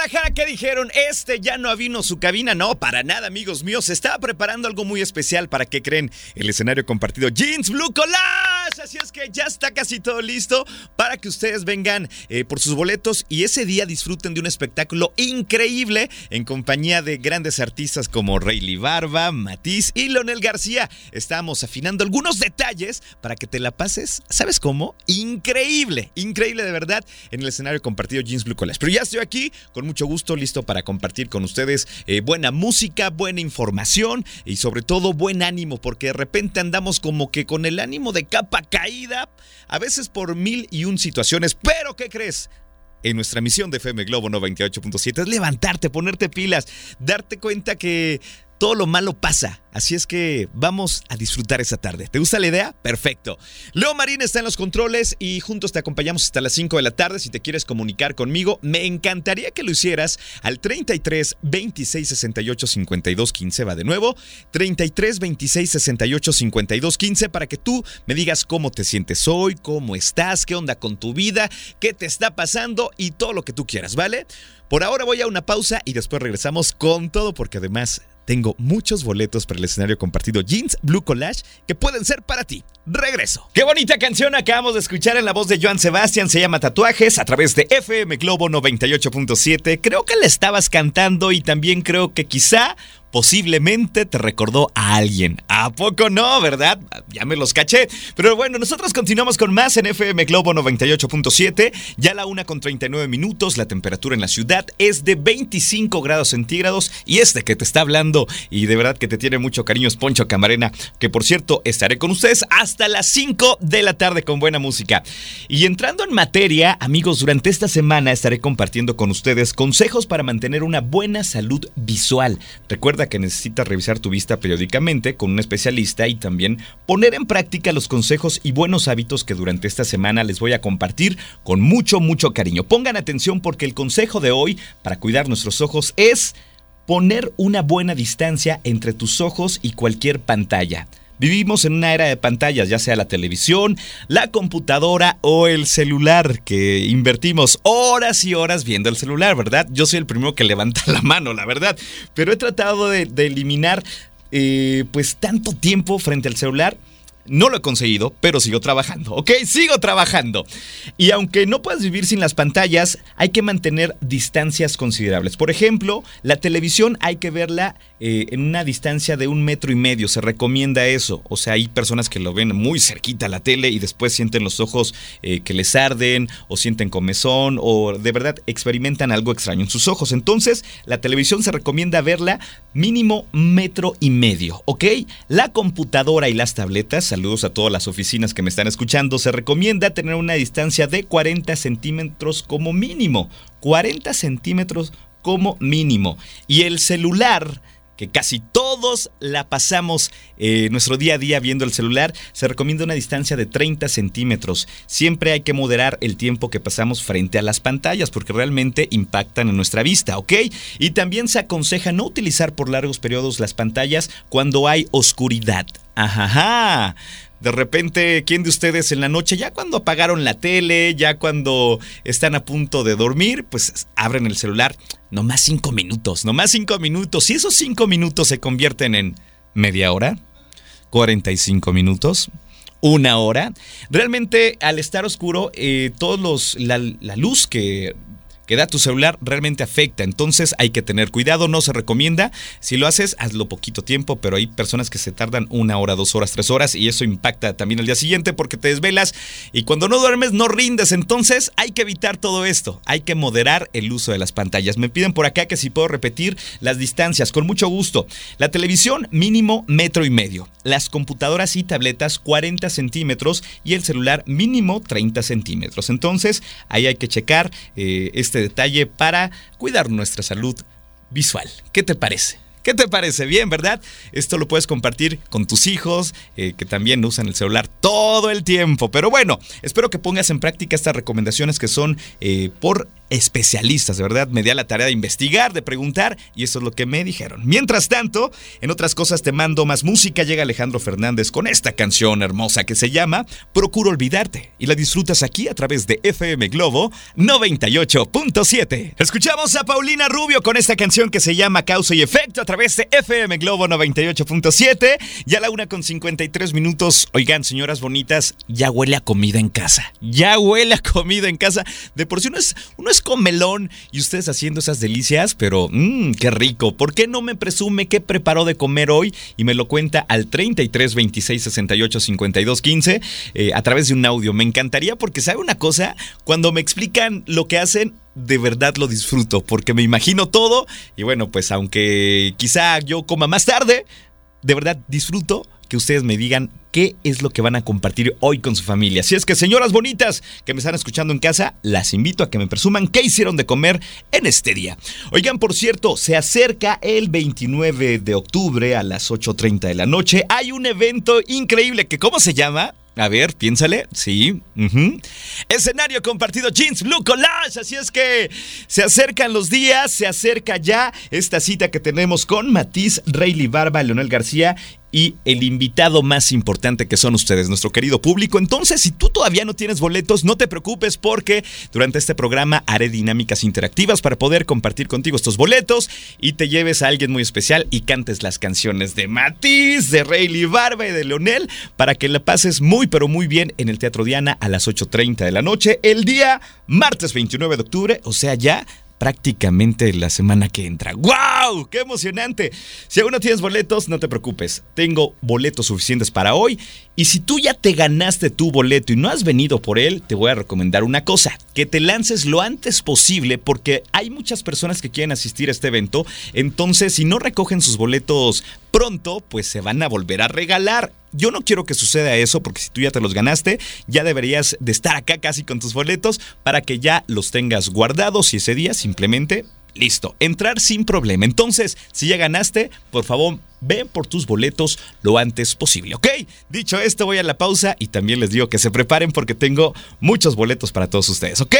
Guadalajara, ¿qué dijeron? Este ya no vino su cabina. No, para nada, amigos míos. Se estaba preparando algo muy especial para que creen el escenario compartido Jeans Blue Collage. Así es que ya está casi todo listo para que ustedes vengan eh, por sus boletos y ese día disfruten de un espectáculo increíble en compañía de grandes artistas como Rayleigh Barba, Matiz y Leonel García. Estamos afinando algunos detalles para que te la pases, ¿sabes cómo? Increíble, increíble de verdad en el escenario compartido Jeans Blue Collage. Pero ya estoy aquí con mucho gusto, listo para compartir con ustedes eh, buena música, buena información y sobre todo buen ánimo, porque de repente andamos como que con el ánimo de capa caída, a veces por mil y un situaciones. Pero, ¿qué crees? en nuestra misión de FM Globo 98.7 es levantarte, ponerte pilas, darte cuenta que todo lo malo pasa. Así es que vamos a disfrutar esa tarde. ¿Te gusta la idea? Perfecto. Leo Marín está en los controles y juntos te acompañamos hasta las 5 de la tarde. Si te quieres comunicar conmigo, me encantaría que lo hicieras al 33 26 68 52 15. Va de nuevo. 33 26 68 52 15 para que tú me digas cómo te sientes hoy, cómo estás, qué onda con tu vida, qué te está pasando y todo lo que tú quieras, ¿vale? Por ahora voy a una pausa y después regresamos con todo porque además tengo muchos boletos para el escenario compartido Jeans Blue Collage que pueden ser para ti. Regreso. Qué bonita canción acabamos de escuchar en la voz de Joan Sebastián. Se llama Tatuajes a través de FM Globo 98.7. Creo que la estabas cantando y también creo que quizá posiblemente te recordó a alguien. ¿A poco no, verdad? Ya me los caché. Pero bueno, nosotros continuamos con más en FM Globo 98.7. Ya la una con 39 minutos. La temperatura en la ciudad es de 25 grados centígrados. Y este que te está hablando y de verdad que te tiene mucho cariño es Poncho Camarena. Que por cierto, estaré con ustedes hasta las 5 de la tarde con buena música. Y entrando en materia, amigos, durante esta semana estaré compartiendo con ustedes consejos para mantener una buena salud visual. Recuerda que necesitas revisar tu vista periódicamente con un especialista y también poner en práctica los consejos y buenos hábitos que durante esta semana les voy a compartir con mucho, mucho cariño. Pongan atención porque el consejo de hoy para cuidar nuestros ojos es poner una buena distancia entre tus ojos y cualquier pantalla. Vivimos en una era de pantallas, ya sea la televisión, la computadora o el celular, que invertimos horas y horas viendo el celular, ¿verdad? Yo soy el primero que levanta la mano, la verdad, pero he tratado de, eliminar eh, pues tanto tiempo frente al celular no lo he conseguido, pero sigo trabajando, ¿ok? Sigo trabajando. Y aunque no puedas vivir sin las pantallas, hay que mantener distancias considerables. Por ejemplo, la televisión hay que verla eh, en una distancia de un metro y medio. Se recomienda eso. O sea, hay personas que lo ven muy cerquita a la tele y después sienten los ojos eh, que les arden o sienten comezón o de verdad experimentan algo extraño en sus ojos. Entonces, la televisión se recomienda verla mínimo metro y medio, ¿ok? La computadora y las tabletas, saludos a todas las oficinas que me están escuchando, se recomienda tener una distancia de 40 centímetros como mínimo. 40 centímetros como mínimo. Y el celular que casi todos la pasamos eh, nuestro día a día viendo el celular, se recomienda una distancia de 30 centímetros. Siempre hay que moderar el tiempo que pasamos frente a las pantallas porque realmente impactan en nuestra vista, ¿ok? Y también se aconseja no utilizar por largos periodos las pantallas cuando hay oscuridad. Ajá. De repente, ¿quién de ustedes en la noche, ya cuando apagaron la tele, ya cuando están a punto de dormir, pues abren el celular? No más cinco minutos, no más cinco minutos. Si esos cinco minutos se convierten en media hora, 45 minutos, una hora, realmente al estar oscuro, eh, todos los, la luz que que da tu celular realmente afecta. Entonces hay que tener cuidado, no se recomienda. Si lo haces, hazlo poquito tiempo, pero hay personas que se tardan una hora, dos horas, tres horas y eso impacta también el día siguiente porque te desvelas y cuando no duermes no rindes. Entonces hay que evitar todo esto. Hay que moderar el uso de las pantallas. Me piden por acá que si puedo repetir las distancias, con mucho gusto. La televisión mínimo metro y medio. Las computadoras y tabletas 40 centímetros y el celular mínimo 30 centímetros. Entonces ahí hay que checar eh, este detalle para cuidar nuestra salud visual. ¿Qué te parece? ¿Qué te parece? Bien, ¿verdad? Esto lo puedes compartir con tus hijos, eh, que también usan el celular todo el tiempo. Pero bueno, espero que pongas en práctica estas recomendaciones que son eh, por especialistas, de verdad, me di a la tarea de investigar, de preguntar, y eso es lo que me dijeron. Mientras tanto, en otras cosas te mando más música, llega Alejandro Fernández con esta canción hermosa que se llama Procuro Olvidarte, y la disfrutas aquí a través de FM Globo 98.7. Escuchamos a Paulina Rubio con esta canción que se llama Causa y Efecto a través de FM Globo 98.7, ya la una con 53 minutos. Oigan, señoras bonitas, ya huele a comida en casa, ya huele a comida en casa. De por sí uno es, uno es comelón y ustedes haciendo esas delicias, pero mmm, qué rico. ¿Por qué no me presume qué preparó de comer hoy y me lo cuenta al 33 26 68 52 15 a través de un audio? Me encantaría porque sabe una cosa, cuando me explican lo que hacen, de verdad lo disfruto porque me imagino todo y bueno, pues aunque quizá yo coma más tarde, de verdad disfruto que ustedes me digan qué es lo que van a compartir hoy con su familia. Si es que, señoras bonitas que me están escuchando en casa, las invito a que me presuman qué hicieron de comer en este día. Oigan, por cierto, se acerca el 29 de octubre a las 8.30 de la noche. Hay un evento increíble que, ¿cómo se llama? A ver, piénsale. Sí. Escenario compartido Jeans Blue Collage. Así es que se acercan los días, se acerca ya esta cita que tenemos con Matiz, Rayleigh Barba, Leonel García y el invitado más importante que son ustedes, nuestro querido público. Entonces, si tú todavía no tienes boletos, no te preocupes porque durante este programa haré dinámicas interactivas para poder compartir contigo estos boletos y te lleves a alguien muy especial y cantes las canciones de Matiz, de Rayleigh Barba y de Leonel para que la pases muy pero muy bien en el Teatro Diana a las 8.30 de la noche el día martes 29 de octubre, o sea ya prácticamente la semana que entra. ¡Wow! ¡Qué emocionante! Si aún no tienes boletos, no te preocupes. Tengo boletos suficientes para hoy. Y si tú ya te ganaste tu boleto y no has venido por él, te voy a recomendar una cosa. Que te lances lo antes posible porque hay muchas personas que quieren asistir a este evento. Entonces, si no recogen sus boletos pronto, pues se van a volver a regalar. Yo no quiero que suceda eso porque si tú ya te los ganaste, ya deberías de estar acá casi con tus boletos para que ya los tengas guardados y ese día simplemente listo, entrar sin problema. Entonces, si ya ganaste, por favor, ven por tus boletos lo antes posible, ¿ok? Dicho esto, voy a la pausa y también les digo que se preparen porque tengo muchos boletos para todos ustedes, ¿ok?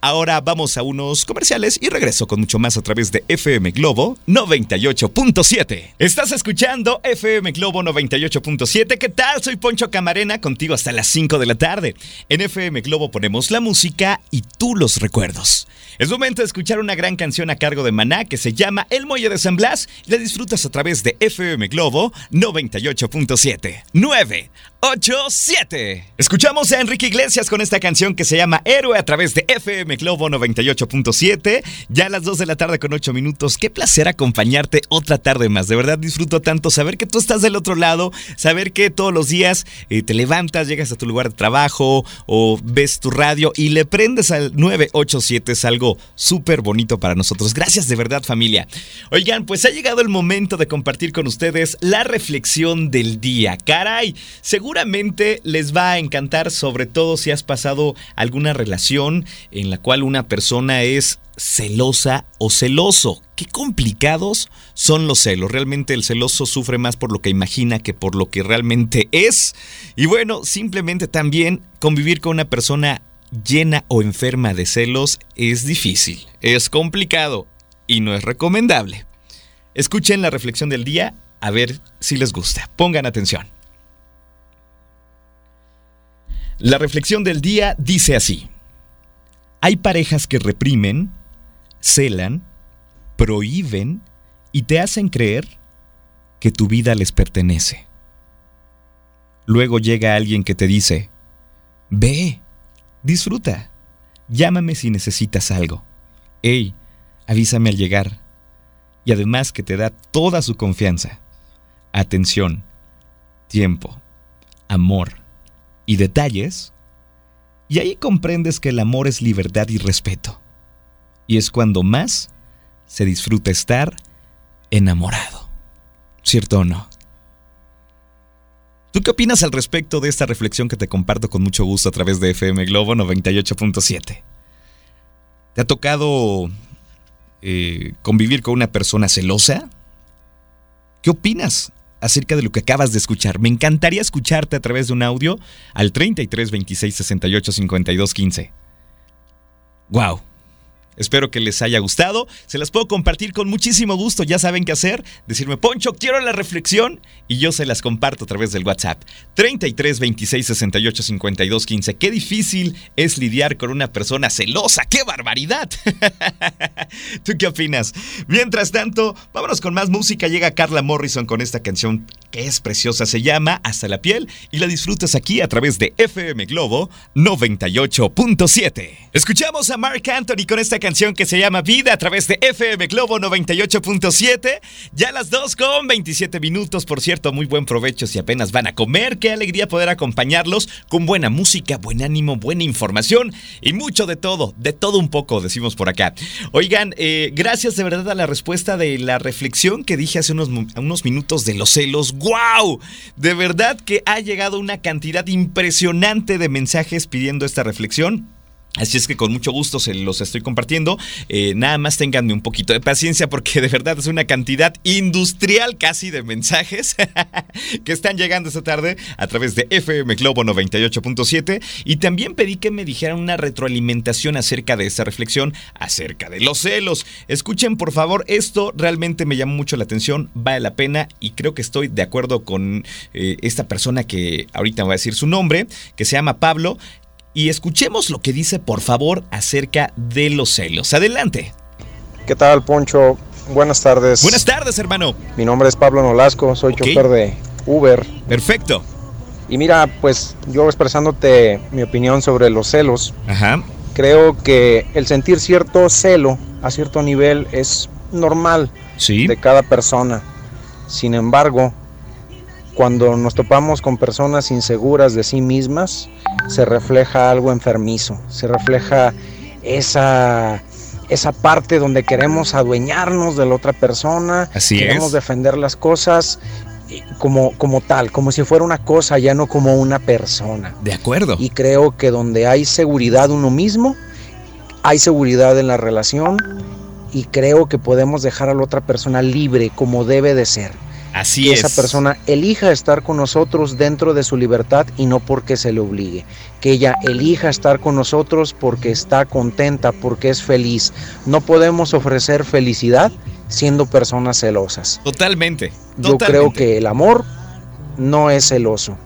Ahora vamos a unos comerciales y regreso con mucho más a través de FM Globo 98.7. Estás escuchando FM Globo 98.7. ¿Qué tal? Soy Poncho Camarena, contigo hasta las 5 de la tarde. En FM Globo ponemos la música y tú los recuerdos. Es momento de escuchar una gran canción a cargo de Maná que se llama El Muelle de San Blas y la disfrutas a través de FM Globo 98.7. 9 8, 7. Escuchamos a Enrique Iglesias con esta canción que se llama Héroe a través de FM Globo 98.7. Ya a las 2 de la tarde con 8 minutos. Qué placer acompañarte otra tarde más. De verdad disfruto tanto saber que tú estás del otro lado, saber que todos los días eh, te levantas, llegas a tu lugar de trabajo o ves tu radio y le prendes al 987. Es algo súper bonito para nosotros. Gracias de verdad familia. Oigan, pues ha llegado el momento de compartir con ustedes la reflexión del día. Caray, según seguramente les va a encantar, sobre todo si has pasado alguna relación en la cual una persona es celosa o celoso. Qué complicados son los celos. Realmente el celoso sufre más por lo que imagina que por lo que realmente es. Y bueno, simplemente también convivir con una persona llena o enferma de celos es difícil, es complicado y no es recomendable. Escuchen la reflexión del día a ver si les gusta. Pongan atención. La reflexión del día dice así. Hay parejas que reprimen, celan, prohíben y te hacen creer que tu vida les pertenece. Luego llega alguien que te dice, ve, disfruta, llámame si necesitas algo. Hey, avísame al llegar. Y además que te da toda su confianza, atención, tiempo, amor y detalles, y ahí comprendes que el amor es libertad y respeto. Y es cuando más se disfruta estar enamorado. ¿Cierto o no? ¿Tú qué opinas al respecto de esta reflexión que te comparto con mucho gusto a través de FM Globo 98.7? ¿Te ha tocado eh, convivir con una persona celosa? ¿Qué opinas acerca de lo que acabas de escuchar. Me encantaría escucharte a través de un audio al 33 26 68 52 15. ¡Wow! Espero que les haya gustado. Se las puedo compartir con muchísimo gusto. Ya saben qué hacer. Decirme, Poncho, quiero la reflexión. Y yo se las comparto a través del WhatsApp. 33 26 68 52 15. Qué difícil es lidiar con una persona celosa. ¡Qué barbaridad! ¿Tú qué opinas? Mientras tanto, vámonos con más música. Llega Carla Morrison con esta canción que es preciosa. Se llama Hasta la piel. Y la disfrutas aquí a través de FM Globo 98.7. Escuchamos a Mark Anthony con esta canción que se llama Vida a través de FM Globo 98.7. Ya las 2 con 27 minutos, por cierto, muy buen provecho si apenas van a comer. Qué alegría poder acompañarlos con buena música, buen ánimo, buena información y mucho de todo, de todo un poco, decimos por acá. Oigan, eh, gracias de verdad a la respuesta de la reflexión que dije hace unos, unos minutos de los celos. ¡Wow! De verdad que ha llegado una cantidad impresionante de mensajes pidiendo esta reflexión. Así es que con mucho gusto se los estoy compartiendo. Eh, nada más ténganme un poquito de paciencia porque de verdad es una cantidad industrial casi de mensajes que están llegando esta tarde a través de FM Globo 98.7. Y también pedí que me dijeran una retroalimentación acerca de esta reflexión, acerca de los celos. Escuchen por favor, esto realmente me llamó mucho la atención, vale la pena y creo que estoy de acuerdo con eh, esta persona que ahorita voy a decir su nombre, que se llama Pablo y escuchemos lo que dice, por favor, acerca de los celos. Adelante. ¿Qué tal, Poncho? Buenas tardes. Buenas tardes, hermano. Mi nombre es Pablo Nolasco, soy chofer de Uber. Perfecto. Y mira, pues yo expresándote mi opinión sobre los celos, Ajá. creo que el sentir cierto celo a cierto nivel es normal Sí. de cada persona. Sin embargo, cuando nos topamos con personas inseguras de sí mismas, se refleja algo enfermizo, se refleja esa, esa parte donde queremos adueñarnos de la otra persona, Así queremos es. defender las cosas como, como tal, como si fuera una cosa, ya no como una persona. De acuerdo. Y creo que donde hay seguridad uno mismo, hay seguridad en la relación y creo que podemos dejar a la otra persona libre como debe de ser. Así que es. esa persona elija estar con nosotros dentro de su libertad y no porque se le obligue. Que ella elija estar con nosotros porque está contenta, porque es feliz. No podemos ofrecer felicidad siendo personas celosas. Totalmente. Yo creo totalmente. que el amor no es celoso.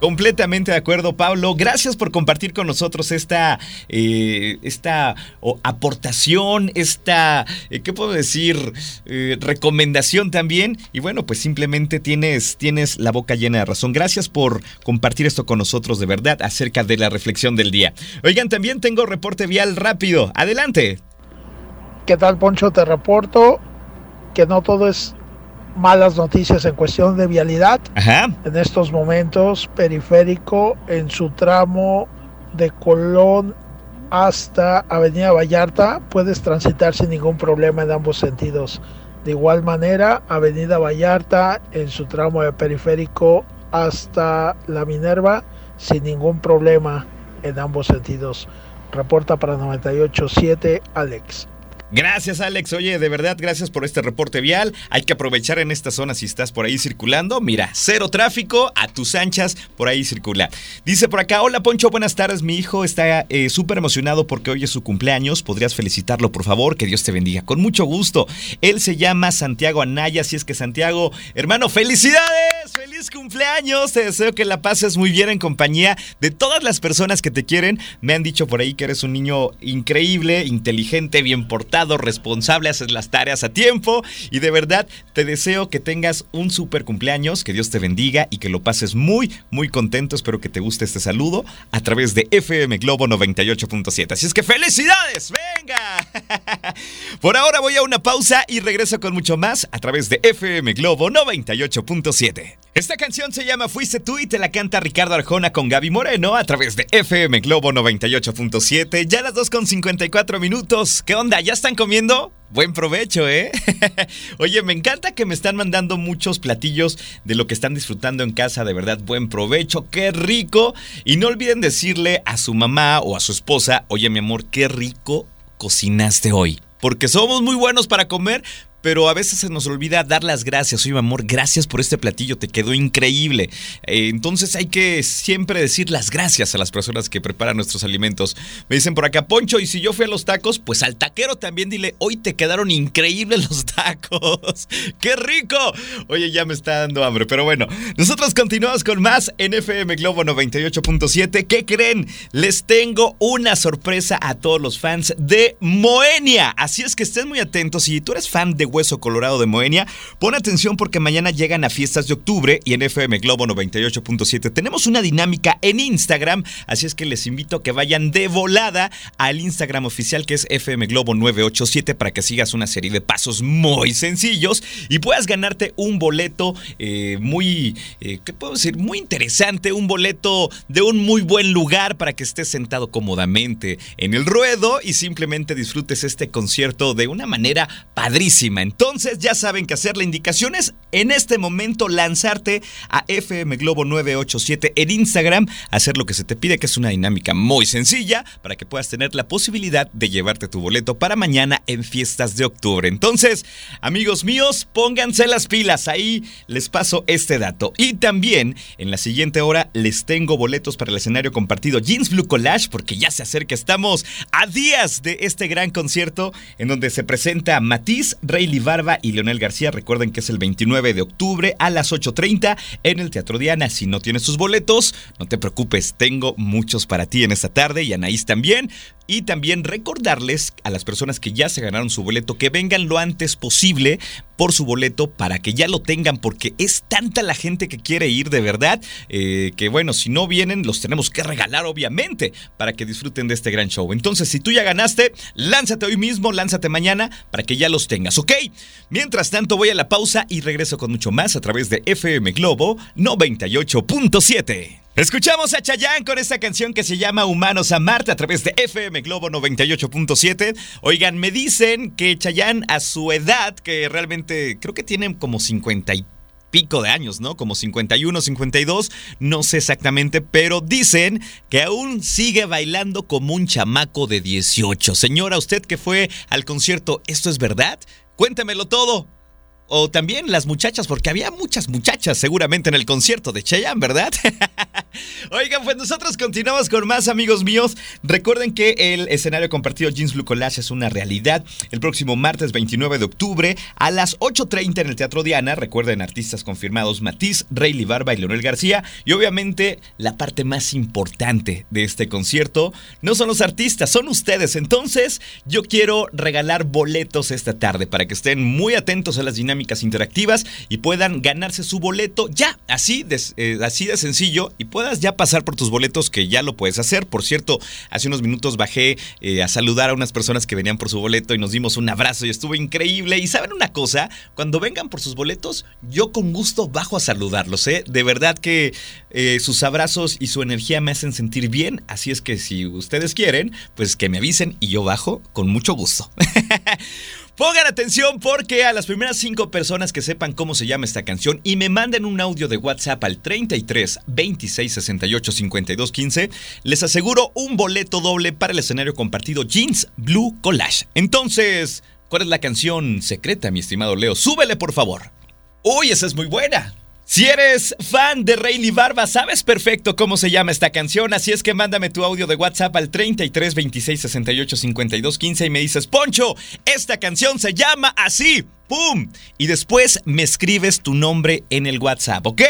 Completamente de acuerdo, Pablo. Gracias por compartir con nosotros esta, eh, esta aportación, esta, eh, ¿qué puedo decir? Eh, recomendación también. Y bueno, pues simplemente tienes, tienes la boca llena de razón. Gracias por compartir esto con nosotros de verdad acerca de la reflexión del día. Oigan, también tengo reporte vial rápido. Adelante. ¿Qué tal, Poncho? Te reporto que no todo es malas noticias en cuestión de vialidad. Ajá. En estos momentos, periférico en su tramo de Colón hasta Avenida Vallarta, puedes transitar sin ningún problema en ambos sentidos. De igual manera, Avenida Vallarta en su tramo de periférico hasta la Minerva, sin ningún problema en ambos sentidos. Reporta para 987 Alex. Gracias, Alex. Oye, de verdad, gracias por este reporte vial. Hay que aprovechar en esta zona si estás por ahí circulando. Mira, cero tráfico, a tus anchas, por ahí circula. Dice por acá, hola Poncho, buenas tardes. Mi hijo está eh, súper emocionado porque hoy es su cumpleaños. ¿Podrías felicitarlo, por favor? Que Dios te bendiga. Con mucho gusto. Él se llama Santiago Anaya, así es que Santiago, hermano, felicidades, feliz cumpleaños. Te deseo que la pases muy bien en compañía de todas las personas que te quieren. Me han dicho por ahí que eres un niño increíble, inteligente, bien portado responsable, haces las tareas a tiempo y de verdad te deseo que tengas un super cumpleaños, que Dios te bendiga y que lo pases muy, muy contento. Espero que te guste este saludo a través de FM Globo 98.7. Así es que felicidades, venga. Por ahora voy a una pausa y regreso con mucho más a través de FM Globo 98.7. Esta canción se llama Fuiste tú y te la canta Ricardo Arjona con Gaby Moreno a través de FM Globo 98.7. Ya las 2 con 54 minutos. ¿Qué onda? ¿Ya están comiendo? Buen provecho, ¿eh? Oye, me encanta que me están mandando muchos platillos de lo que están disfrutando en casa, de verdad, buen provecho, qué rico. Y no olviden decirle a su mamá o a su esposa, oye mi amor, qué rico cocinaste hoy. Porque somos muy buenos para comer, pero a veces se nos olvida dar las gracias. Oye, amor, gracias por este platillo, te quedó increíble. Eh, entonces hay que siempre decir las gracias a las personas que preparan nuestros alimentos. Me dicen por acá, Poncho, y si yo fui a los tacos, pues al taquero también dile, hoy te quedaron increíbles los tacos. ¡Qué rico! Oye, ya me está dando hambre, pero bueno, nosotros continuamos con más en FM Globo 98.7. ¿Qué creen? Les tengo una sorpresa a todos los fans de Moenia. Así es que estén muy atentos. Si tú eres fan de Hueso Colorado de Moenia, pon atención porque mañana llegan a fiestas de octubre y en FM Globo 98.7 tenemos una dinámica en Instagram. Así es que les invito a que vayan de volada al Instagram oficial que es FM Globo 987 para que sigas una serie de pasos muy sencillos y puedas ganarte un boleto eh, muy, eh, ¿qué puedo decir? Muy interesante, un boleto de un muy buen lugar para que estés sentado cómodamente en el ruedo y simplemente disfrutes este concierto de una manera padrísima. Entonces ya saben que hacer la indicación es en este momento lanzarte a FM Globo 987 en Instagram, hacer lo que se te pide, que es una dinámica muy sencilla para que puedas tener la posibilidad de llevarte tu boleto para mañana en fiestas de octubre. Entonces, amigos míos, pónganse las pilas, ahí les paso este dato. Y también en la siguiente hora les tengo boletos para el escenario compartido Jeans Blue Collage porque ya se acerca, estamos a días de este gran concierto en donde se presenta Matiz, Rayleigh Barba y Leonel García. Recuerden que es el 29 de octubre a las 8.30 en el Teatro Diana. Si no tienes tus boletos, no te preocupes, tengo muchos para ti en esta tarde y Anaís también. Y también recordarles a las personas que ya se ganaron su boleto que vengan lo antes posible por su boleto para que ya lo tengan porque es tanta la gente que quiere ir de verdad eh, que bueno, si no vienen los tenemos que regalar obviamente para que disfruten de este gran show. Entonces si tú ya ganaste, lánzate hoy mismo, lánzate mañana para que ya los tengas, ¿ok? Mientras tanto voy a la pausa y regreso con mucho más a través de FM Globo 98.7. Escuchamos a Chayanne con esta canción que se llama Humanos a Marte a través de FM Globo 98.7. Oigan, me dicen que Chayanne a su edad, que realmente creo que tiene como 50 y pico de años, ¿no? Como 51, 52, no sé exactamente, pero dicen que aún sigue bailando como un chamaco de 18. Señora, usted que fue al concierto, ¿esto es verdad? Cuéntemelo todo o también las muchachas, porque había muchas muchachas seguramente en el concierto de Cheyenne, ¿verdad? Oigan, pues nosotros continuamos con más amigos míos. Recuerden que el escenario compartido Jeans Blue Collage es una realidad. El próximo martes 29 de octubre a las 8.30 en el Teatro Diana. Recuerden artistas confirmados Matiz, Rayleigh Barba y Leonel García. Y obviamente la parte más importante de este concierto no son los artistas, son ustedes. Entonces yo quiero regalar boletos esta tarde para que estén muy atentos a las dinámicas interactivas y puedan ganarse su boleto ya, así de, eh, así de sencillo y puedan ya pasar por tus boletos, que ya lo puedes hacer. Por cierto, hace unos minutos bajé eh, a saludar a unas personas que venían por su boleto y nos dimos un abrazo y estuvo increíble. Y saben una cosa, cuando vengan por sus boletos, yo con gusto bajo a saludarlos. ¿eh? De verdad que sus abrazos y su energía me hacen sentir bien. Así es que si ustedes quieren, pues que me avisen y yo bajo con mucho gusto. Pongan atención porque a las primeras cinco personas que sepan cómo se llama esta canción y me manden un audio de WhatsApp al 33 26 68 52 15, les aseguro un boleto doble para el escenario compartido Jeans Blue Collage. Entonces, ¿cuál es la canción secreta, mi estimado Leo? Súbele, por favor. Uy, esa es muy buena. Si eres fan de Rayleigh Barba, sabes perfecto cómo se llama esta canción, así es que mándame tu audio de WhatsApp al 33 26 68 52 15 y me dices, Poncho, esta canción se llama así. ¡Pum! Y después me escribes tu nombre en el WhatsApp, ¿ok?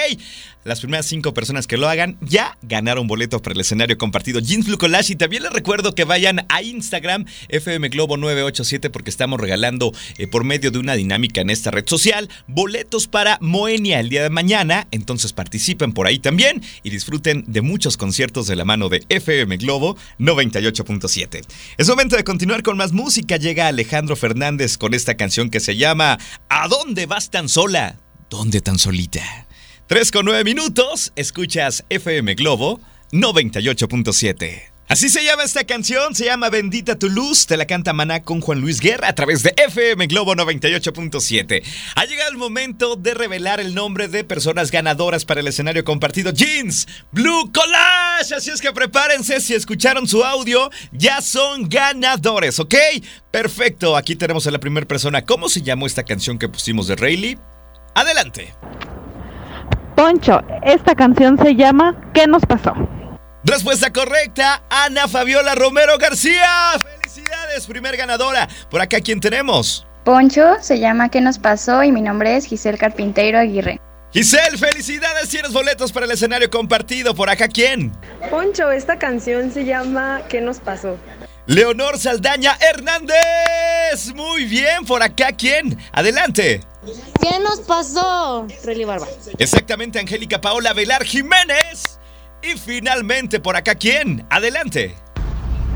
Las primeras cinco personas que lo hagan ya ganaron boleto para el escenario compartido Jeans Blue Collage. Y también les recuerdo que vayan a Instagram FM Globo 987 porque estamos regalando eh, por medio de una dinámica en esta red social boletos para Moenia el día de mañana. Entonces participen por ahí también y disfruten de muchos conciertos de la mano de FM Globo 98.7. Es momento de continuar con más música. Llega Alejandro Fernández con esta canción que se llama ¿A dónde vas tan sola? ¿Dónde tan solita? 3 con 9 minutos, escuchas FM Globo 98.7. Así se llama esta canción, se llama Bendita tu luz, te la canta Maná con Juan Luis Guerra a través de FM Globo 98.7. Ha llegado el momento de revelar el nombre de personas ganadoras para el escenario compartido Jeans Blue Collage. Así es que prepárense, si escucharon su audio, ya son ganadores, ¿ok? Perfecto, aquí tenemos a la primera persona. ¿Cómo se llamó esta canción que pusimos de Rayleigh? Adelante. Poncho, esta canción se llama ¿Qué nos pasó? Respuesta correcta, Ana Fabiola Romero García. Felicidades, primer ganadora. Por acá, ¿quién tenemos? Poncho, se llama ¿Qué nos pasó? Y mi nombre es Giselle Carpinteiro Aguirre. Giselle, felicidades, tienes boletos para el escenario compartido. Por acá, ¿quién? Poncho, esta canción se llama ¿Qué nos pasó? Leonor Saldaña Hernández. Muy bien, por acá, ¿quién? Adelante. ¿Qué nos pasó? Relly Barba. Exactamente, Angélica Paola Velar Jiménez. Y finalmente, por acá, ¿quién? Adelante.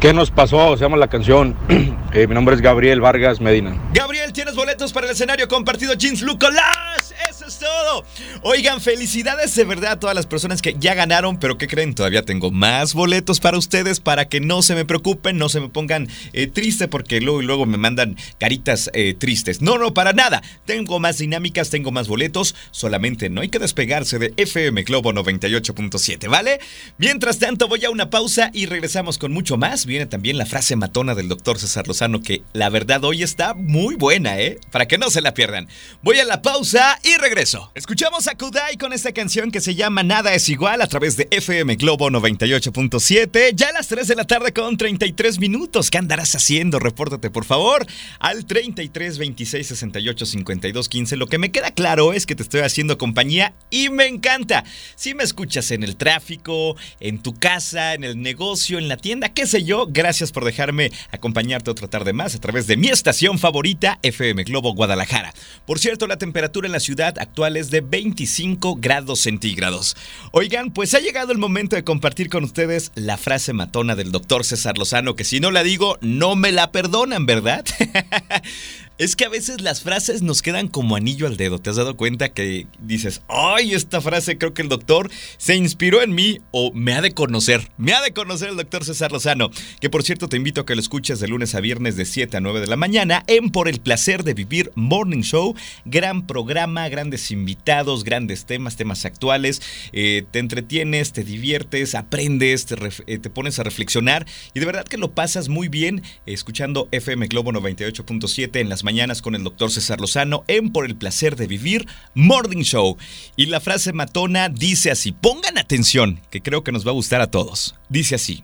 ¿Qué nos pasó? Se llama la canción. Eh, mi nombre es Gabriel Vargas Medina. Gabriel, tienes boletos para el escenario compartido Jeans. Eso todo. Oigan, felicidades de verdad a todas las personas que ya ganaron, pero ¿qué creen? Todavía tengo más boletos para ustedes para que no se me preocupen, no se me pongan eh, tristes porque luego y luego me mandan caritas eh, tristes. No, no, para nada. Tengo más dinámicas, tengo más boletos. Solamente no hay que despegarse de FM Globo 98.7, ¿vale? Mientras tanto, voy a una pausa y regresamos con mucho más. Viene también la frase matona del doctor César Lozano que la verdad hoy está muy buena, ¿eh? Para que no se la pierdan. Voy a la pausa y regreso. Escuchamos a Kudai con esta canción que se llama Nada es igual a través de FM Globo 98.7. Ya a las 3 de la tarde con 33 minutos. ¿Qué andarás haciendo? Repórtate, por favor, al 33 26 68 52 15. Lo que me queda claro es que te estoy haciendo compañía y me encanta. Si me escuchas en el tráfico, en tu casa, en el negocio, en la tienda, qué sé yo, gracias por dejarme acompañarte otra tarde más a través de mi estación favorita, FM Globo Guadalajara. Por cierto, la temperatura en la ciudad es de 25 grados centígrados. Oigan, pues ha llegado el momento de compartir con ustedes la frase matona del doctor César Lozano, que si no la digo, no me la perdonan, ¿verdad? Es que a veces las frases nos quedan como anillo al dedo. ¿Te has dado cuenta que dices, ay, esta frase creo que el doctor se inspiró en mí o me ha de conocer? Me ha de conocer el doctor César Lozano. Que por cierto te invito a que lo escuches de lunes a viernes de 7 a 9 de la mañana en Por el placer de vivir Morning Show. Gran programa, grandes invitados, grandes temas, temas actuales. Eh, te entretienes, te diviertes, aprendes, te, eh, te, pones a reflexionar y de verdad que lo pasas muy bien escuchando FM Globo 98.7 en las mañanas con el doctor César Lozano en Por el placer de vivir Morning Show. Y la frase matona dice así, pongan atención, que creo que nos va a gustar a todos. Dice así,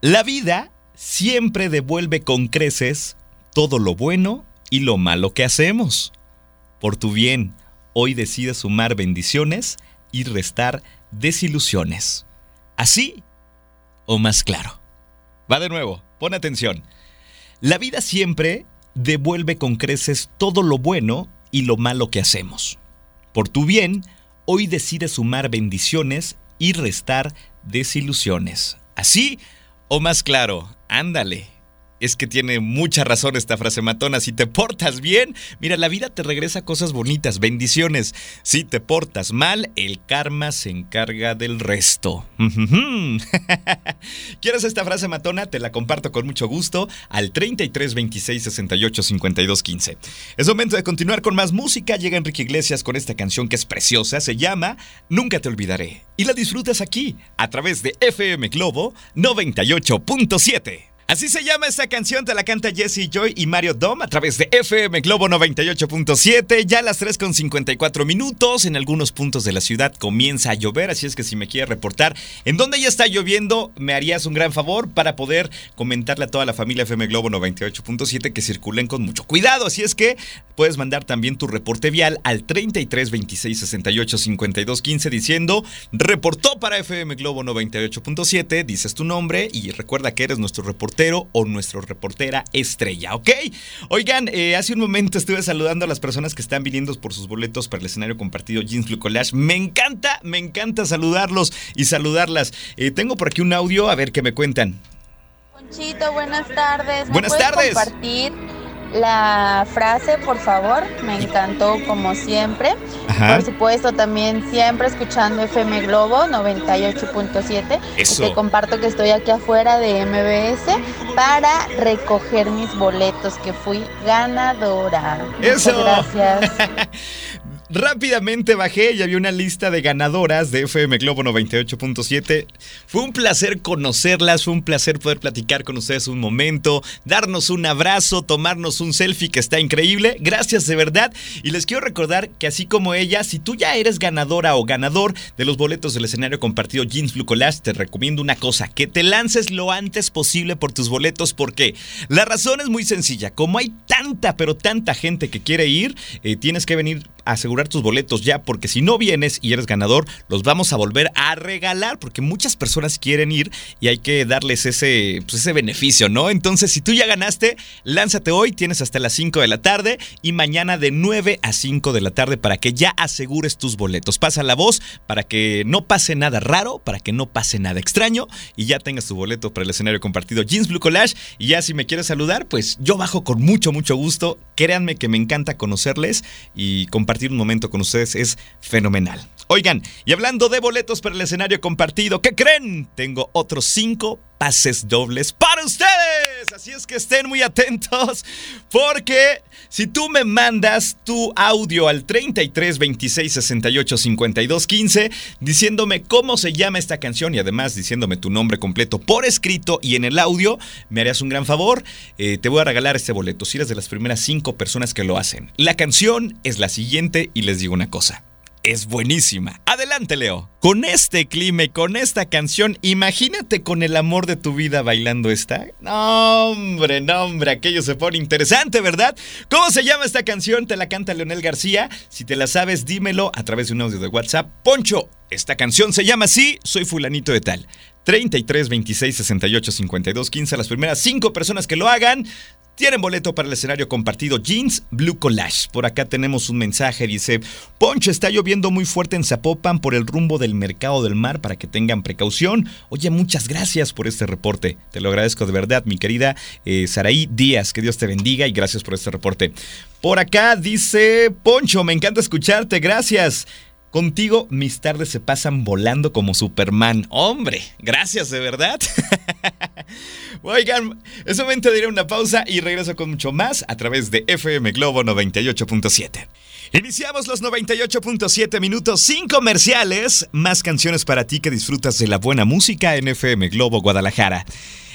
la vida siempre devuelve con creces todo lo bueno y lo malo que hacemos. Por tu bien, hoy decides sumar bendiciones y restar desilusiones. Así o más claro. Va de nuevo, pon atención. La vida siempre devuelve con creces todo lo bueno y lo malo que hacemos. Por tu bien, hoy decide sumar bendiciones y restar desilusiones. Así o más claro, ándale es que tiene mucha razón esta frase matona. Si te portas bien, mira, la vida te regresa cosas bonitas, bendiciones. Si te portas mal, el karma se encarga del resto. ¿Quieres esta frase matona? Te la comparto con mucho gusto al 33 26 68 52 15. Es momento de continuar con más música. Llega Enrique Iglesias con esta canción que es preciosa. Se llama Nunca te olvidaré. Y la disfrutas aquí, a través de FM Globo 98.7. Así se llama esta canción, te la canta Jesse Joy y Mario Dom a través de FM Globo 98.7. Ya a las 3 con 54 minutos, en algunos puntos de la ciudad comienza a llover, así es que si me quieres reportar en dónde ya está lloviendo, me harías un gran favor para poder comentarle a toda la familia FM Globo 98.7 que circulen con mucho cuidado. Así es que puedes mandar también tu reporte vial al 33 26 68 52 15 diciendo reportó para FM Globo 98.7, dices tu nombre y recuerda que eres nuestro reportero o nuestra reportera estrella, ¿ok? Oigan, eh, hace un momento estuve saludando a las personas que están viniendo por sus boletos para el escenario compartido Jeans Blue Collage. Me encanta, me encanta saludarlos y saludarlas. Eh, tengo por aquí un audio, a ver qué me cuentan. Conchito, buenas tardes. buenas tardes. compartir la frase, por favor, me encantó como siempre. Por supuesto, también siempre escuchando FM Globo 98.7. Te comparto que estoy aquí afuera de MBS para recoger mis boletos, que fui ganadora. Eso. gracias. Rápidamente bajé y había una lista de ganadoras de FM Globo 98.7. Fue un placer conocerlas, fue un placer poder platicar con ustedes un momento, darnos un abrazo, tomarnos un selfie que está increíble. Gracias de verdad. Y les quiero recordar que así como ella, si tú ya eres ganadora o ganador de los boletos del escenario compartido Jeans Blue Collage, te recomiendo una cosa, que te lances lo antes posible por tus boletos. porque La razón es muy sencilla. Como hay tanta, pero tanta gente que quiere ir, eh, tienes que venir asegurar tus boletos ya, porque si no vienes y eres ganador, los vamos a volver a regalar, porque muchas personas quieren ir y hay que darles ese, pues, ese beneficio, ¿no? Entonces, si tú ya ganaste, lánzate hoy, tienes hasta las 5 de la tarde y mañana de 9 a 5 de la tarde para que ya asegures tus boletos. Pasa la voz para que no pase nada raro, para que no pase nada extraño y ya tengas tu boleto para el escenario compartido Jeans Blue Collage. Y ya si me quieres saludar, pues yo bajo con mucho, mucho gusto. Créanme que me encanta conocerles y compartir un momento con ustedes es fenomenal. Oigan, y hablando de boletos para el escenario compartido, ¿qué creen? Tengo otros cinco pases dobles para ustedes. Así es que estén muy atentos porque si tú me mandas tu audio al 33 26 68 52 15 diciéndome cómo se llama esta canción y además diciéndome tu nombre completo por escrito y en el audio, me harías un gran favor. Eh, te voy a regalar este boleto si eres de las primeras cinco personas que lo hacen. La canción es la siguiente y les digo una cosa es buenísima. Adelante, Leo. Con este clima y con esta canción, imagínate con el amor de tu vida bailando esta. No, hombre, no, hombre, aquello se pone interesante, ¿verdad? ¿Cómo se llama esta canción? Te la canta Leonel García. Si te la sabes, dímelo a través de un audio de WhatsApp. Poncho, esta canción se llama así, soy fulanito de tal. 33 26 68 52 15. Las primeras cinco personas que lo hagan tienen boleto para el escenario compartido Jeans Blue Collage. Por acá tenemos un mensaje, dice, Poncho, está lloviendo muy fuerte en Zapopan por el rumbo del mercado del mar para que tengan precaución. Oye, muchas gracias por este reporte. Te lo agradezco de verdad, mi querida eh, Saraí Díaz. Que Dios te bendiga y gracias por este reporte. Por acá dice, Poncho, me encanta escucharte, gracias. Contigo mis tardes se pasan volando como Superman. Hombre, gracias de verdad. Oigan, es momento de una pausa y regreso con mucho más a través de FM Globo 98.7. Iniciamos los 98.7 minutos sin comerciales, más canciones para ti que disfrutas de la buena música en FM Globo Guadalajara.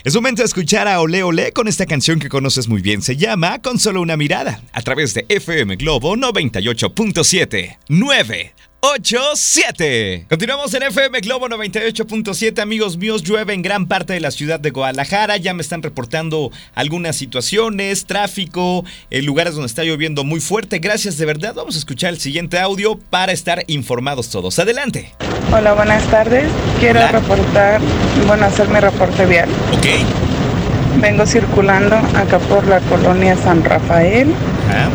Es momento de escuchar a Ole Ole con esta canción que conoces muy bien. Se llama Con solo una mirada a través de FM Globo 98.7. 9 8-7. Continuamos en FM Globo 98.7. Amigos míos, llueve en gran parte de la ciudad de Guadalajara. Ya me están reportando algunas situaciones, tráfico, en lugares donde está lloviendo muy fuerte. Gracias de verdad. Vamos a escuchar el siguiente audio para estar informados todos. Adelante. Hola, buenas tardes. Quiero reportar, bueno, hacer mi reporte vial. Ok. Vengo circulando acá por la colonia San Rafael. Ah.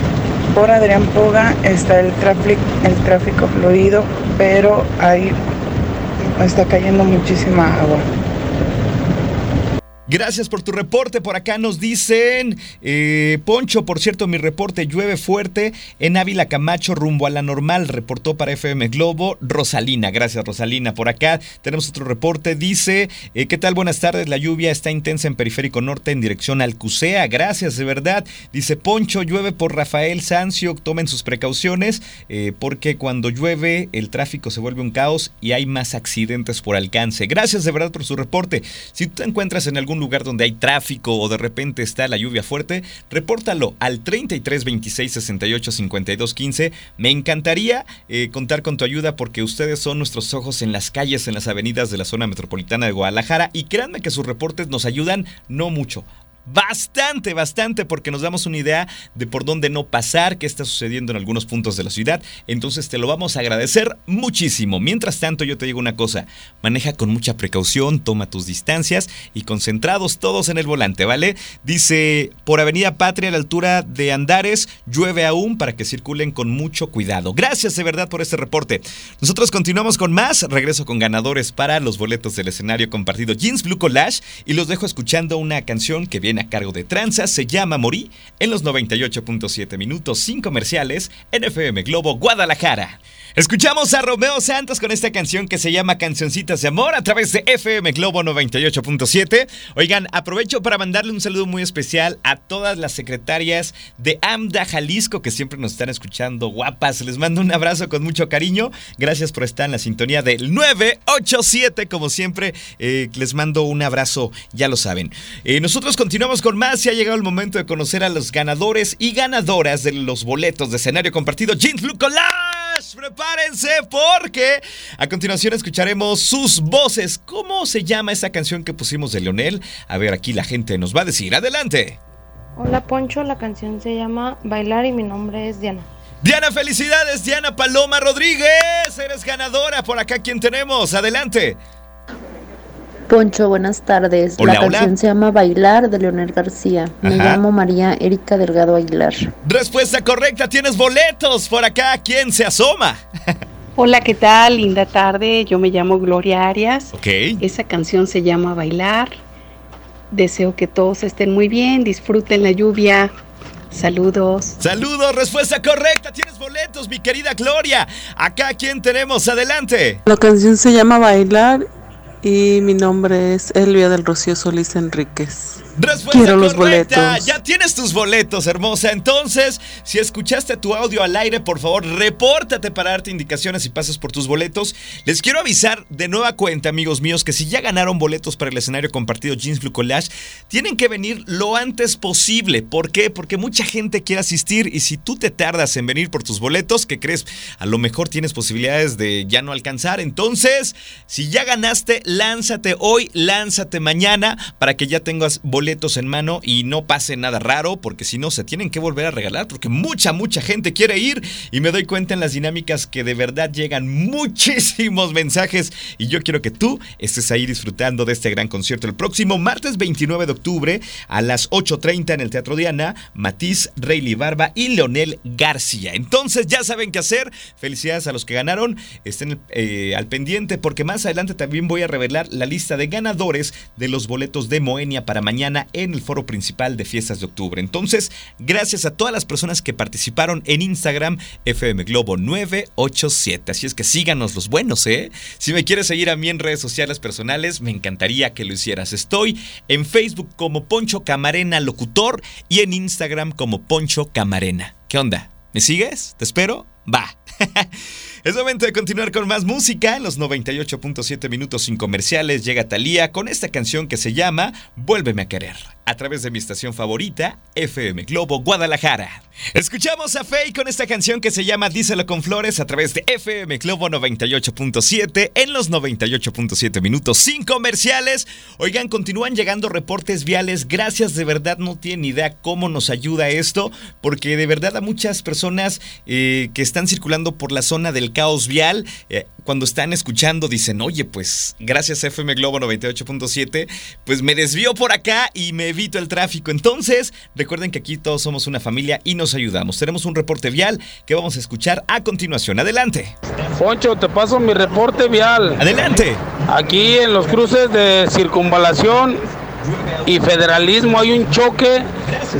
Por Adrián Puga está el tráfico, el tráfico fluido, pero ahí está cayendo muchísima agua. Gracias por tu reporte. Por acá nos dicen, eh, Poncho, por cierto, mi reporte llueve fuerte en Ávila Camacho rumbo a la normal. Reportó para FM Globo Rosalina. Gracias, Rosalina. Por acá tenemos otro reporte. Dice, eh, ¿qué tal? Buenas tardes. La lluvia está intensa en Periférico Norte en dirección al Cusea. Gracias, de verdad. Dice, Poncho, llueve por Rafael Sancio. Tomen sus precauciones eh, porque cuando llueve el tráfico se vuelve un caos y hay más accidentes por alcance. Gracias, de verdad, por su reporte. Si tú te encuentras en algún lugar donde hay tráfico o de repente está la lluvia fuerte, repórtalo al 33 26 68 52 15. Me encantaría eh, contar con tu ayuda porque ustedes son nuestros ojos en las calles, en las avenidas de la zona metropolitana de Guadalajara y créanme que sus reportes nos ayudan no mucho Bastante, bastante, porque nos damos una idea de por dónde no pasar, qué está sucediendo en algunos puntos de la ciudad. Entonces te lo vamos a agradecer muchísimo. Mientras tanto, yo te digo una cosa, maneja con mucha precaución, toma tus distancias y concentrados todos en el volante, ¿vale? Dice, por Avenida Patria a la altura de Andares, llueve aún para que circulen con mucho cuidado. Gracias de verdad por este reporte. Nosotros continuamos con más, regreso con ganadores para los boletos del escenario compartido Jeans Blue Collage y los dejo escuchando una canción que viene a cargo de Tranza, se llama Morí en los 98.7 minutos sin comerciales en FM Globo Guadalajara. Escuchamos a Romeo Santos con esta canción que se llama Cancioncitas de Amor a través de FM Globo 98.7. Oigan, aprovecho para mandarle un saludo muy especial a todas las secretarias de AMDA Jalisco que siempre nos están escuchando guapas. Les mando un abrazo con mucho cariño. Gracias por estar en la sintonía del 987. Como siempre, eh, les mando un abrazo, ya lo saben. Eh, nosotros continuamos con más y ha llegado el momento de conocer a los ganadores y ganadoras de los boletos de escenario compartido Jeans Blue Prepárense porque a continuación escucharemos sus voces. ¿Cómo se llama esa canción que pusimos de Leonel? A ver, aquí la gente nos va a decir. Adelante. Hola Poncho, la canción se llama Bailar y mi nombre es Diana. Diana, felicidades, Diana Paloma Rodríguez. Eres ganadora. Por acá, ¿quién tenemos? Adelante. Poncho, buenas tardes. la canción se llama Bailar de Leonel García. Me llamo María Erika Delgado Aguilar. Respuesta correcta, tienes boletos. Por acá, ¿quién se asoma? Hola, ¿qué tal? Linda tarde. Yo me llamo Gloria Arias. Ok. Esa canción se llama Bailar. Deseo que todos estén muy bien, disfruten la lluvia. Saludos. Saludos, respuesta correcta. Tienes boletos, mi querida Gloria. Acá, ¿quién tenemos? Adelante. La canción se llama Bailar y mi nombre es Elvia del Rocío Solís Enríquez. Respuesta Quiero los boletos. Ya tienes tus boletos, hermosa. Entonces, si escuchaste tu audio al aire, por favor, repórtate para darte indicaciones y pasas por tus boletos. Les quiero avisar de nueva cuenta, amigos míos, que si ya ganaron boletos para el escenario compartido Jeans Blue Collage, tienen que venir lo antes posible. ¿Por qué? Porque mucha gente quiere asistir y si tú te tardas en venir por tus boletos, ¿qué crees? A lo mejor tienes posibilidades de ya no alcanzar. Entonces, si ya ganaste, lánzate hoy, lánzate mañana para que ya tengas boletos boletos en mano y no pase nada raro, porque si no se tienen que volver a regalar, porque mucha, mucha gente quiere ir. Y me doy cuenta en las dinámicas que de verdad llegan muchísimos mensajes. Y yo quiero que tú estés ahí disfrutando de este gran concierto el próximo martes 29 de octubre a las 8.30 en el Teatro Diana, Matiz, Rayleigh Barba y Leonel García. Entonces ya saben qué hacer, felicidades a los que ganaron, estén eh, al pendiente porque más adelante también voy a revelar la lista de ganadores de los boletos de Moenia para mañana en el foro principal de fiestas de octubre. Entonces, gracias a todas las personas que participaron en Instagram FM Globo 987. Así es que síganos los buenos, ¿eh? Si me quieres seguir a mí en redes sociales personales, me encantaría que lo hicieras. Estoy en Facebook como Poncho Camarena Locutor y en Instagram como Poncho Camarena. ¿Qué onda? ¿Me sigues? ¿Te espero? Va. Es momento de continuar con más música. En los 98.7 minutos sin comerciales llega Talía con esta canción que se llama Vuélveme a querer a través de mi estación favorita, FM Globo Guadalajara. Escuchamos a Faye con esta canción que se llama Díselo con Flores a través de FM Globo 98.7 en los 98.7 minutos sin comerciales. Oigan, continúan llegando reportes viales. Gracias, de verdad no tienen idea cómo nos ayuda esto, porque de verdad a muchas personas eh, que están circulando por la zona del caos vial, eh, cuando están escuchando dicen, oye, pues gracias FM Globo 98.7, pues me desvío por acá y me evito el tráfico. Entonces, recuerden que aquí todos somos una familia y nos ayudamos. Tenemos un reporte vial que vamos a escuchar a continuación. Adelante. Poncho, te paso mi reporte vial. Adelante. Aquí en los cruces de circunvalación y federalismo hay un choque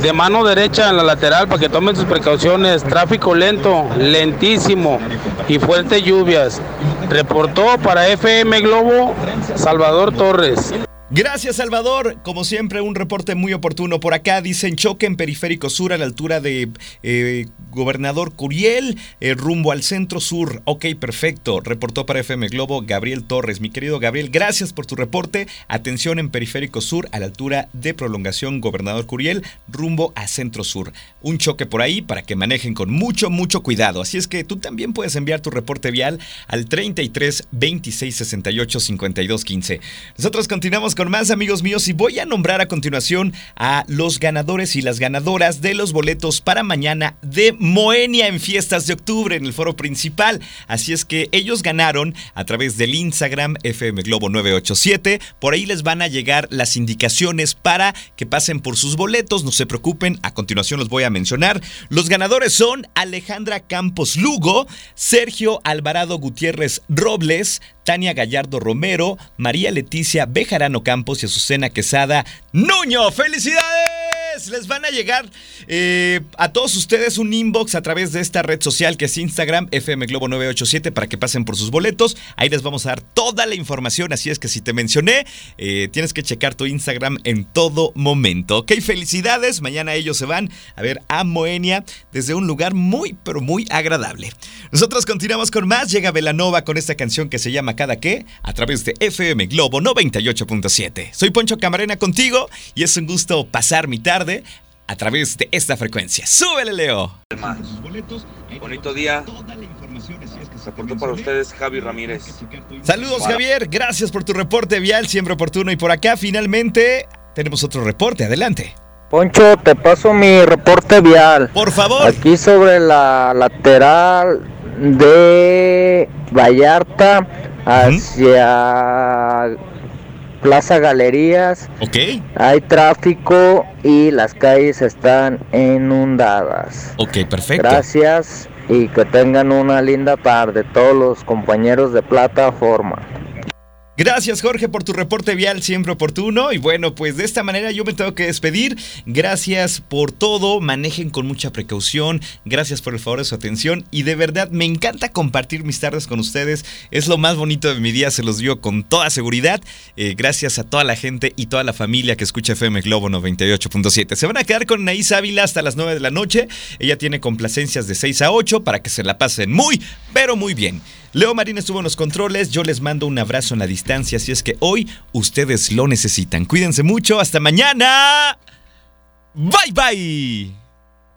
de mano derecha en la lateral para que tomen sus precauciones. Tráfico lento, lentísimo y fuertes lluvias. Reportó para FM Globo Salvador Torres. Gracias, Salvador. Como siempre, un reporte muy oportuno por acá. Dicen choque en periférico sur a la altura de eh, Gobernador Curiel, eh, rumbo al centro sur. Ok, perfecto. Reportó para FM Globo Gabriel Torres. Mi querido Gabriel, gracias por tu reporte. Atención en periférico sur a la altura de prolongación Gobernador Curiel, rumbo a centro sur. Un choque por ahí para que manejen con mucho, mucho cuidado. Así es que tú también puedes enviar tu reporte vial al 33 26 68 52 15. Nosotros continuamos con más amigos míos y voy a nombrar a continuación a los ganadores y las ganadoras de los boletos para mañana de Moenia en fiestas de octubre en el foro principal. Así es que ellos ganaron a través del Instagram FM Globo 987. Por ahí les van a llegar las indicaciones para que pasen por sus boletos. No se preocupen, a continuación los voy a mencionar. Los ganadores son Alejandra Campos Lugo, Sergio Alvarado Gutiérrez Robles, Tania Gallardo Romero, María Leticia Bejarano Campos, Campos y Azucena Quesada Nuño. ¡Felicidades! Les van a llegar eh, a todos ustedes un inbox a través de esta red social que es Instagram, FM Globo 987, para que pasen por sus boletos. Ahí les vamos a dar toda la información. Así es que si te mencioné, eh, tienes que checar tu Instagram en todo momento. Ok, felicidades. Mañana ellos se van a ver a Moenia desde un lugar muy, pero muy agradable. Nosotros continuamos con más. Llega Velanova con esta canción que se llama Cada que a través de FM Globo 98.7. Soy Poncho Camarena contigo y es un gusto pasar mi tarde a través de esta frecuencia. ¡Súbele, Leo! Bonito día. Reporto para ustedes, Javi Ramírez. Saludos, Javier. Gracias por tu reporte vial, siempre oportuno. Y por acá, finalmente, tenemos otro reporte. Adelante. Poncho, te paso mi reporte vial. Por favor. Aquí sobre la lateral de Vallarta hacia Plaza Galerías. Ok. Hay tráfico y las calles están inundadas. Ok, perfecto. Gracias y que tengan una linda tarde todos los compañeros de plataforma. Gracias Jorge por tu reporte vial siempre oportuno y bueno pues de esta manera yo me tengo que despedir. Gracias por todo, manejen con mucha precaución, gracias por el favor de su atención y de verdad me encanta compartir mis tardes con ustedes. Es lo más bonito de mi día, se los digo con toda seguridad. Eh, gracias a toda la gente y toda la familia que escucha FM Globo 98.7. Se van a quedar con Anaís Ávila hasta las 9 de la noche. Ella tiene complacencias de 6 a 8 para que se la pasen muy, pero muy bien. Leo Marín estuvo en los controles, yo les mando un abrazo en la distancia, si es que hoy ustedes lo necesitan. Cuídense mucho, hasta mañana. Bye bye.